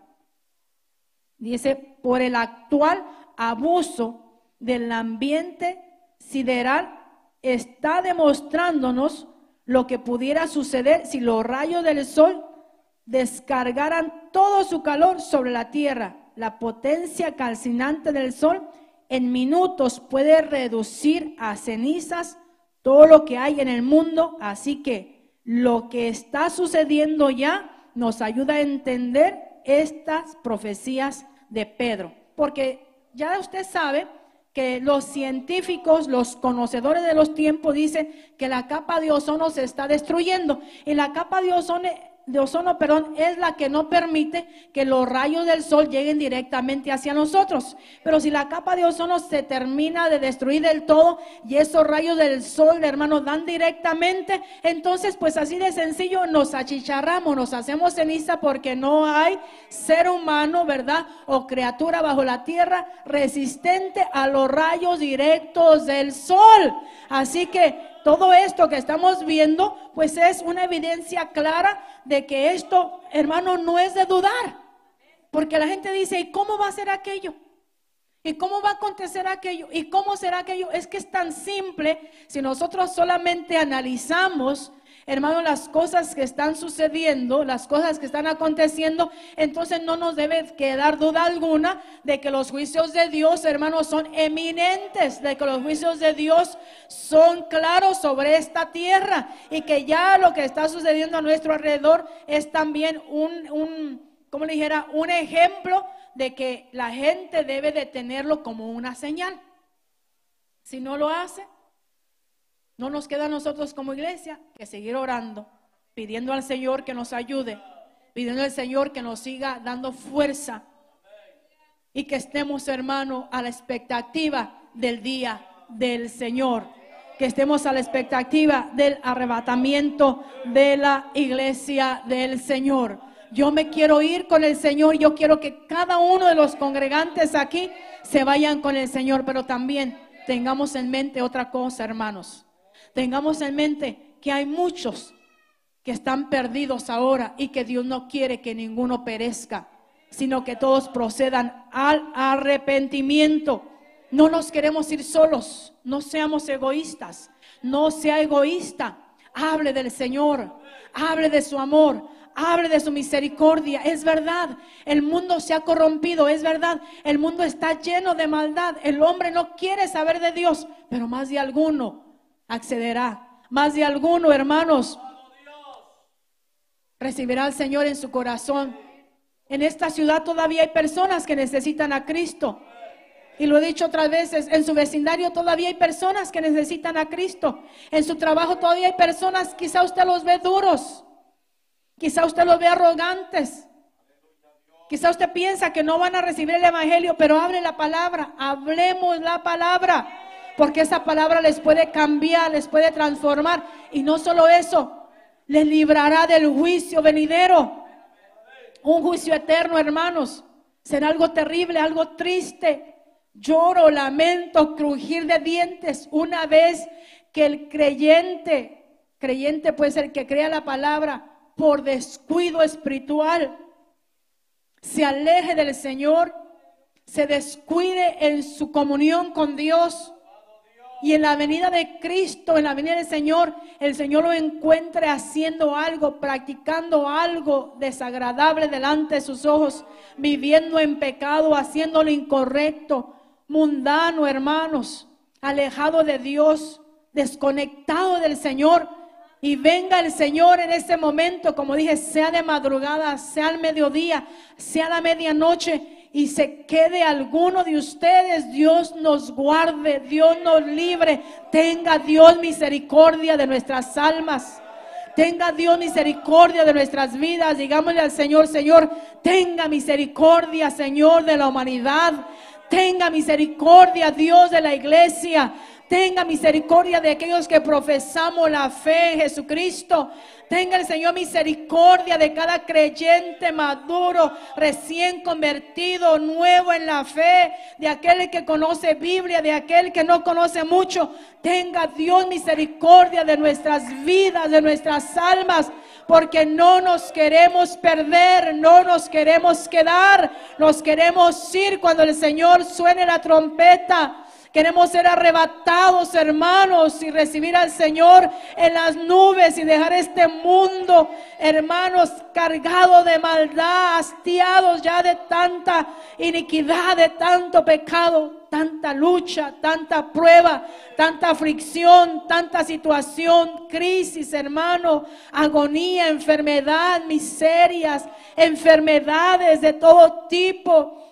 Dice, por el actual abuso del ambiente sideral está demostrándonos lo que pudiera suceder si los rayos del sol descargaran todo su calor sobre la tierra. La potencia calcinante del sol en minutos puede reducir a cenizas todo lo que hay en el mundo. Así que lo que está sucediendo ya nos ayuda a entender estas profecías de Pedro. Porque ya usted sabe que los científicos, los conocedores de los tiempos dicen que la capa de ozono se está destruyendo. Y la capa de ozono de ozono, perdón, es la que no permite que los rayos del sol lleguen directamente hacia nosotros. Pero si la capa de ozono se termina de destruir del todo y esos rayos del sol, hermanos, dan directamente, entonces pues así de sencillo nos achicharramos, nos hacemos ceniza porque no hay ser humano, ¿verdad? O criatura bajo la tierra resistente a los rayos directos del sol. Así que todo esto que estamos viendo, pues es una evidencia clara de que esto, hermano, no es de dudar. Porque la gente dice, ¿y cómo va a ser aquello? ¿Y cómo va a acontecer aquello? ¿Y cómo será aquello? Es que es tan simple si nosotros solamente analizamos hermano, las cosas que están sucediendo, las cosas que están aconteciendo, entonces no nos debe quedar duda alguna de que los juicios de Dios, hermanos, son eminentes, de que los juicios de Dios son claros sobre esta tierra y que ya lo que está sucediendo a nuestro alrededor es también un, un como le dijera, un ejemplo de que la gente debe de tenerlo como una señal. Si no lo hace, no nos queda a nosotros como iglesia que seguir orando, pidiendo al Señor que nos ayude, pidiendo al Señor que nos siga dando fuerza y que estemos, hermano, a la expectativa del día del Señor. Que estemos a la expectativa del arrebatamiento de la iglesia del Señor. Yo me quiero ir con el Señor. Yo quiero que cada uno de los congregantes aquí se vayan con el Señor. Pero también tengamos en mente otra cosa, hermanos. Tengamos en mente que hay muchos que están perdidos ahora y que Dios no quiere que ninguno perezca, sino que todos procedan al arrepentimiento. No nos queremos ir solos, no seamos egoístas, no sea egoísta. Hable del Señor, hable de su amor, hable de su misericordia. Es verdad, el mundo se ha corrompido, es verdad, el mundo está lleno de maldad. El hombre no quiere saber de Dios, pero más de alguno accederá. Más de alguno, hermanos, recibirá al Señor en su corazón. En esta ciudad todavía hay personas que necesitan a Cristo. Y lo he dicho otras veces, en su vecindario todavía hay personas que necesitan a Cristo. En su trabajo todavía hay personas, quizá usted los ve duros. Quizá usted los ve arrogantes. Quizá usted piensa que no van a recibir el Evangelio, pero hable la palabra, hablemos la palabra porque esa palabra les puede cambiar, les puede transformar. Y no solo eso, les librará del juicio venidero. Un juicio eterno, hermanos. Será algo terrible, algo triste. Lloro, lamento, crujir de dientes una vez que el creyente, creyente puede ser el que crea la palabra, por descuido espiritual, se aleje del Señor, se descuide en su comunión con Dios y en la venida de Cristo, en la venida del Señor, el Señor lo encuentre haciendo algo, practicando algo desagradable delante de sus ojos, viviendo en pecado, haciendo lo incorrecto, mundano, hermanos, alejado de Dios, desconectado del Señor. Y venga el Señor en ese momento, como dije, sea de madrugada, sea al mediodía, sea a la medianoche y se quede alguno de ustedes, Dios nos guarde, Dios nos libre. Tenga Dios misericordia de nuestras almas. Tenga Dios misericordia de nuestras vidas. Digámosle al Señor, Señor, tenga misericordia, Señor, de la humanidad. Tenga misericordia, Dios de la iglesia. Tenga misericordia de aquellos que profesamos la fe en Jesucristo. Tenga el Señor misericordia de cada creyente maduro, recién convertido, nuevo en la fe, de aquel que conoce Biblia, de aquel que no conoce mucho. Tenga Dios misericordia de nuestras vidas, de nuestras almas, porque no nos queremos perder, no nos queremos quedar, nos queremos ir cuando el Señor suene la trompeta. Queremos ser arrebatados, hermanos, y recibir al Señor en las nubes y dejar este mundo, hermanos, cargado de maldad, hastiados ya de tanta iniquidad, de tanto pecado, tanta lucha, tanta prueba, tanta aflicción, tanta situación, crisis, hermano, agonía, enfermedad, miserias, enfermedades de todo tipo.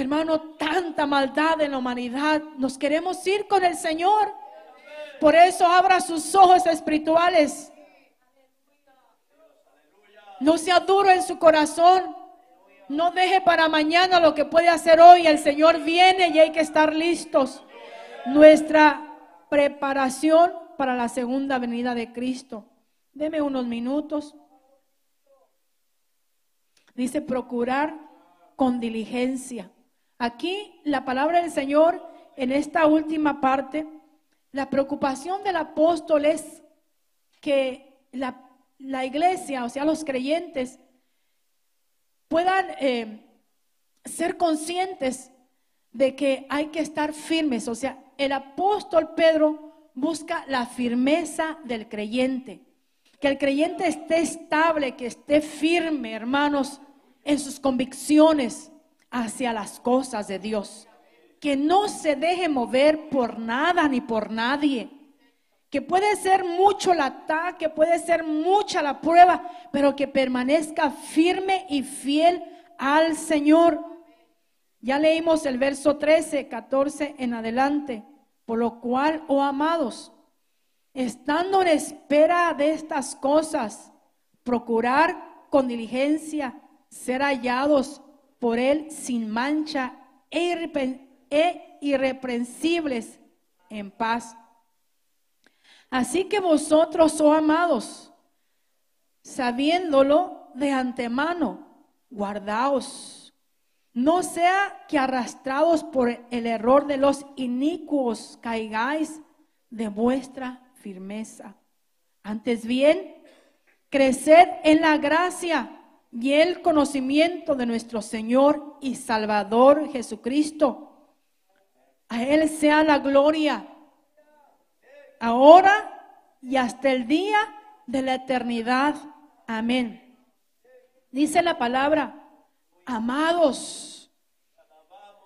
Hermano, tanta maldad en la humanidad. Nos queremos ir con el Señor. Por eso abra sus ojos espirituales. No sea duro en su corazón. No deje para mañana lo que puede hacer hoy. El Señor viene y hay que estar listos. Nuestra preparación para la segunda venida de Cristo. Deme unos minutos. Dice procurar con diligencia. Aquí la palabra del Señor en esta última parte, la preocupación del apóstol es que la, iglesia, o sea, los creyentes, puedan eh, ser conscientes de que hay que estar firmes. O sea, el apóstol Pedro busca la firmeza del creyente. Que el creyente esté estable, que esté firme, hermanos, en sus convicciones hacia las cosas de Dios. Que no se deje mover por nada ni por nadie. Que puede ser mucho el ataque, puede ser mucha la prueba, pero que permanezca firme y fiel al Señor. Ya leímos el verso 13, 14 en adelante. Por lo cual, oh amados, estando en espera de estas cosas, procurar con diligencia ser hallados por él sin mancha e, e irreprensibles en paz. Así que vosotros, oh amados, sabiéndolo de antemano, guardaos, no sea que arrastrados por el error de los inicuos caigáis de vuestra firmeza. Antes bien, creced en la gracia y el conocimiento de nuestro Señor y Salvador Jesucristo. A Él sea la gloria, ahora y hasta el día de la eternidad. Amén. Dice la palabra, amados,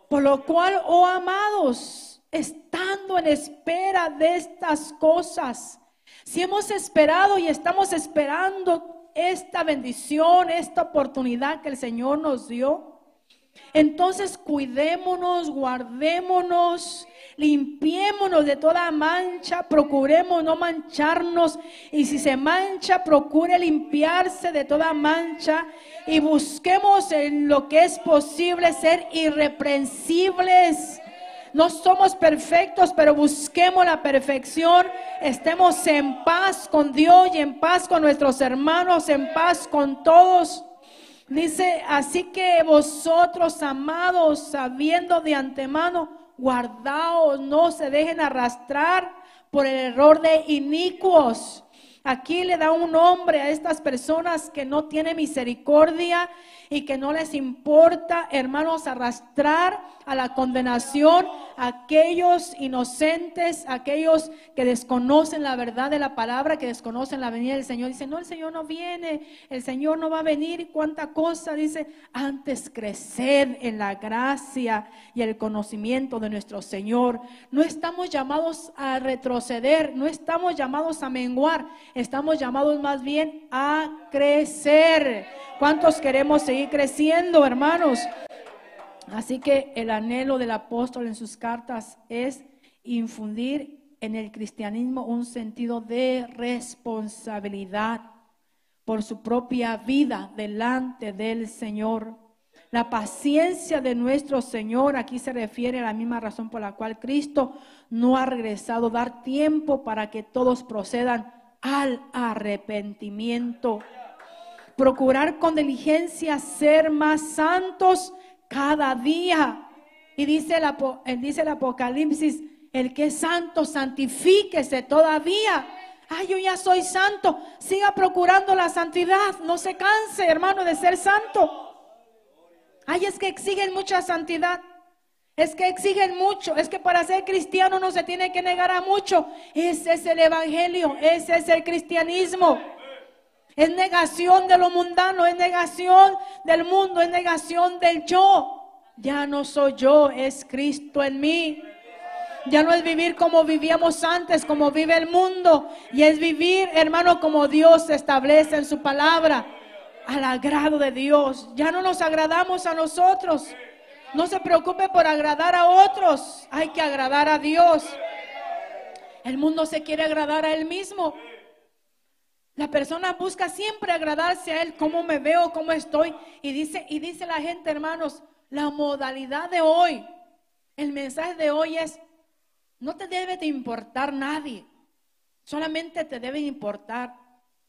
por lo cual, oh amados, estando en espera de estas cosas, si hemos esperado y estamos esperando esta bendición, esta oportunidad que el Señor nos dio, entonces cuidémonos, guardémonos, limpiémonos de toda mancha, procuremos no mancharnos y si se mancha, procure limpiarse de toda mancha y busquemos en lo que es posible ser irreprensibles no somos perfectos, pero busquemos la perfección. Estemos en paz con Dios y en paz con nuestros hermanos, en paz con todos. Dice, así que vosotros, amados, sabiendo de antemano, guardaos, no se dejen arrastrar por el error de inicuos. Aquí le da un nombre a estas personas que no tienen misericordia y que no les importa, hermanos, arrastrar a la condenación a aquellos inocentes, aquellos que desconocen la verdad de la palabra, que desconocen la venida del Señor. Dice, no, el Señor no viene, el Señor no va a venir. ¿Y cuánta cosa? Dice, antes crecer en la gracia y el conocimiento de nuestro Señor. No estamos llamados a retroceder, no estamos llamados a menguar, estamos llamados más bien a crecer. ¿Cuántos queremos seguir creciendo, hermanos? Así que el anhelo del apóstol en sus cartas es infundir en el cristianismo un sentido de responsabilidad por su propia vida delante del Señor. La paciencia de nuestro Señor, aquí se refiere a la misma razón por la cual Cristo no ha regresado, dar tiempo para que todos procedan al arrepentimiento. Procurar con diligencia ser más santos cada día. Y dice el, eh, dice el Apocalipsis, el que es santo, santifíquese todavía. Ay, yo ya soy santo. Siga procurando la santidad. No se canse, hermano, de ser santo. Ay, es que exigen mucha santidad. Es que exigen mucho. Es que para ser cristiano no se tiene que negar a mucho. Ese es el evangelio. Ese es el cristianismo. Es negación de lo mundano. Es negación del mundo. Es negación del yo. Ya no soy yo. Es Cristo en mí. Ya no es vivir como vivíamos antes, como vive el mundo. Y es vivir, hermano, como Dios establece en su palabra. Al agrado de Dios. Ya no nos agradamos a nosotros. No se preocupe por agradar a otros. Hay que agradar a Dios. El mundo se quiere agradar a él mismo. La persona busca siempre agradarse a él, cómo me veo, cómo estoy. Y dice, y dice la gente, hermanos, la modalidad de hoy, el mensaje de hoy es, no te debe de importar nadie, solamente te debe importar,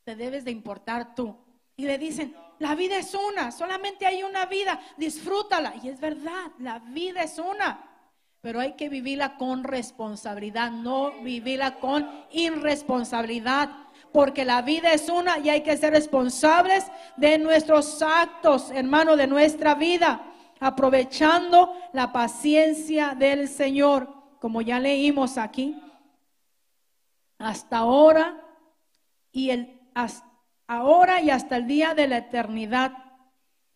te debes de importar tú. Y le dicen, la vida es una, solamente hay una vida, disfrútala. Y es verdad, la vida es una, pero hay que vivirla con responsabilidad, no vivirla con irresponsabilidad. Porque la vida es una y hay que ser responsables de nuestros actos, hermano, de nuestra vida, aprovechando la paciencia del Señor como ya leímos aquí, hasta ahora y el ahora y hasta el día de la eternidad.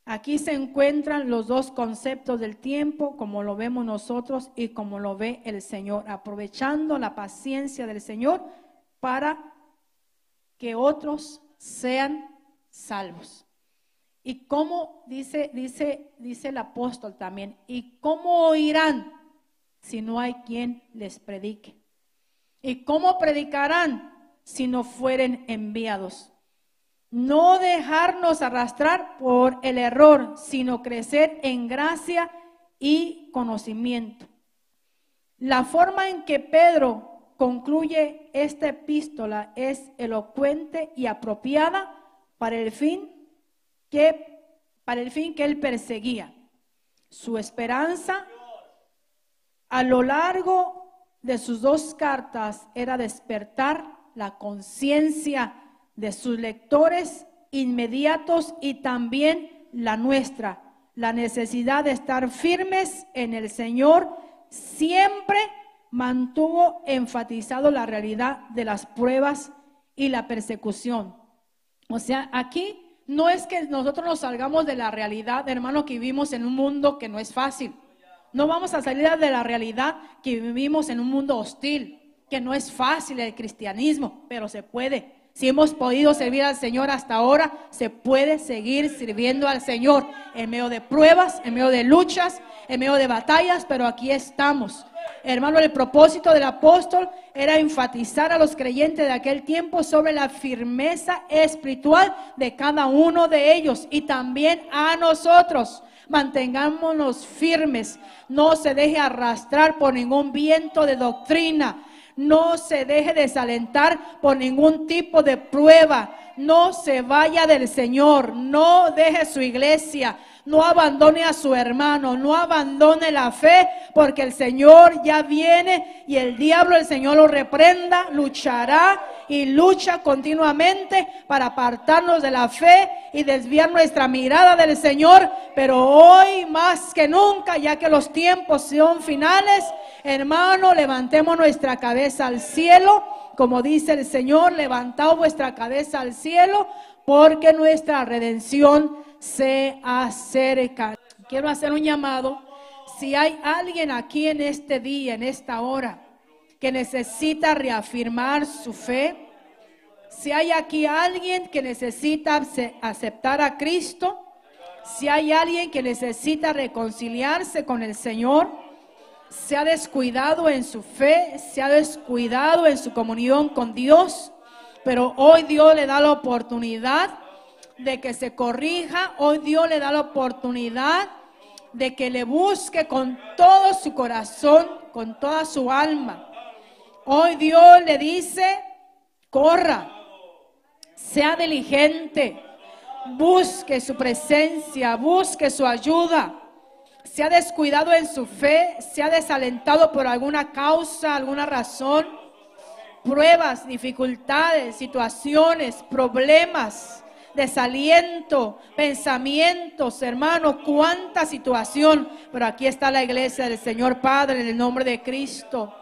Aquí se encuentran los dos conceptos del tiempo, como lo vemos nosotros y como lo ve el Señor, aprovechando la paciencia del Señor para que otros sean salvos. Y cómo dice dice dice el apóstol también, y cómo oirán si no hay quien les predique? ¿Y cómo predicarán si no fueren enviados? No dejarnos arrastrar por el error, sino crecer en gracia y conocimiento. La forma en que Pedro concluye esta epístola es elocuente y apropiada para el fin que para el fin que él perseguía. Su esperanza a lo largo de sus dos cartas era despertar la conciencia de sus lectores inmediatos y también la nuestra, la necesidad de estar firmes en el Señor siempre mantuvo enfatizado la realidad de las pruebas y la persecución. O sea, aquí no es que nosotros nos salgamos de la realidad, hermano, que vivimos en un mundo que no es fácil. No vamos a salir de la realidad que vivimos en un mundo hostil, que no es fácil el cristianismo, pero se puede. Si hemos podido servir al Señor hasta ahora, se puede seguir sirviendo al Señor en medio de pruebas, en medio de luchas, en medio de batallas, pero aquí estamos. Hermano, el propósito del apóstol era enfatizar a los creyentes de aquel tiempo sobre la firmeza espiritual de cada uno de ellos y también a nosotros. Mantengámonos firmes, no se deje arrastrar por ningún viento de doctrina, no se deje desalentar por ningún tipo de prueba, no se vaya del Señor, no deje su iglesia, no abandone a su hermano, no abandone la fe, porque el Señor ya viene y el diablo, el Señor lo reprenda, luchará y lucha continuamente para apartarnos de la fe y desviar nuestra mirada del Señor. Pero hoy más que nunca, ya que los tiempos son finales, hermano, levantemos nuestra cabeza al cielo. Como dice el Señor, levantad vuestra cabeza al cielo, porque nuestra redención se acerca. Quiero hacer un llamado. Si hay alguien aquí en este día, en esta hora, que necesita reafirmar su fe, si hay aquí alguien que necesita aceptar a Cristo, si hay alguien que necesita reconciliarse con el Señor, se ha descuidado en su fe, se ha descuidado en su comunión con Dios, pero hoy Dios le da la oportunidad de que se corrija. Hoy Dios le da la oportunidad de que le busque con todo su corazón, con toda su alma. Hoy Dios le dice, corra, sea diligente, busque su presencia, busque su ayuda. Se ha descuidado en su fe, se ha desalentado por alguna causa, alguna razón, pruebas, dificultades, situaciones, problemas, desaliento, pensamientos, hermanos, cuánta situación. Pero aquí está la iglesia del Señor Padre en el nombre de Cristo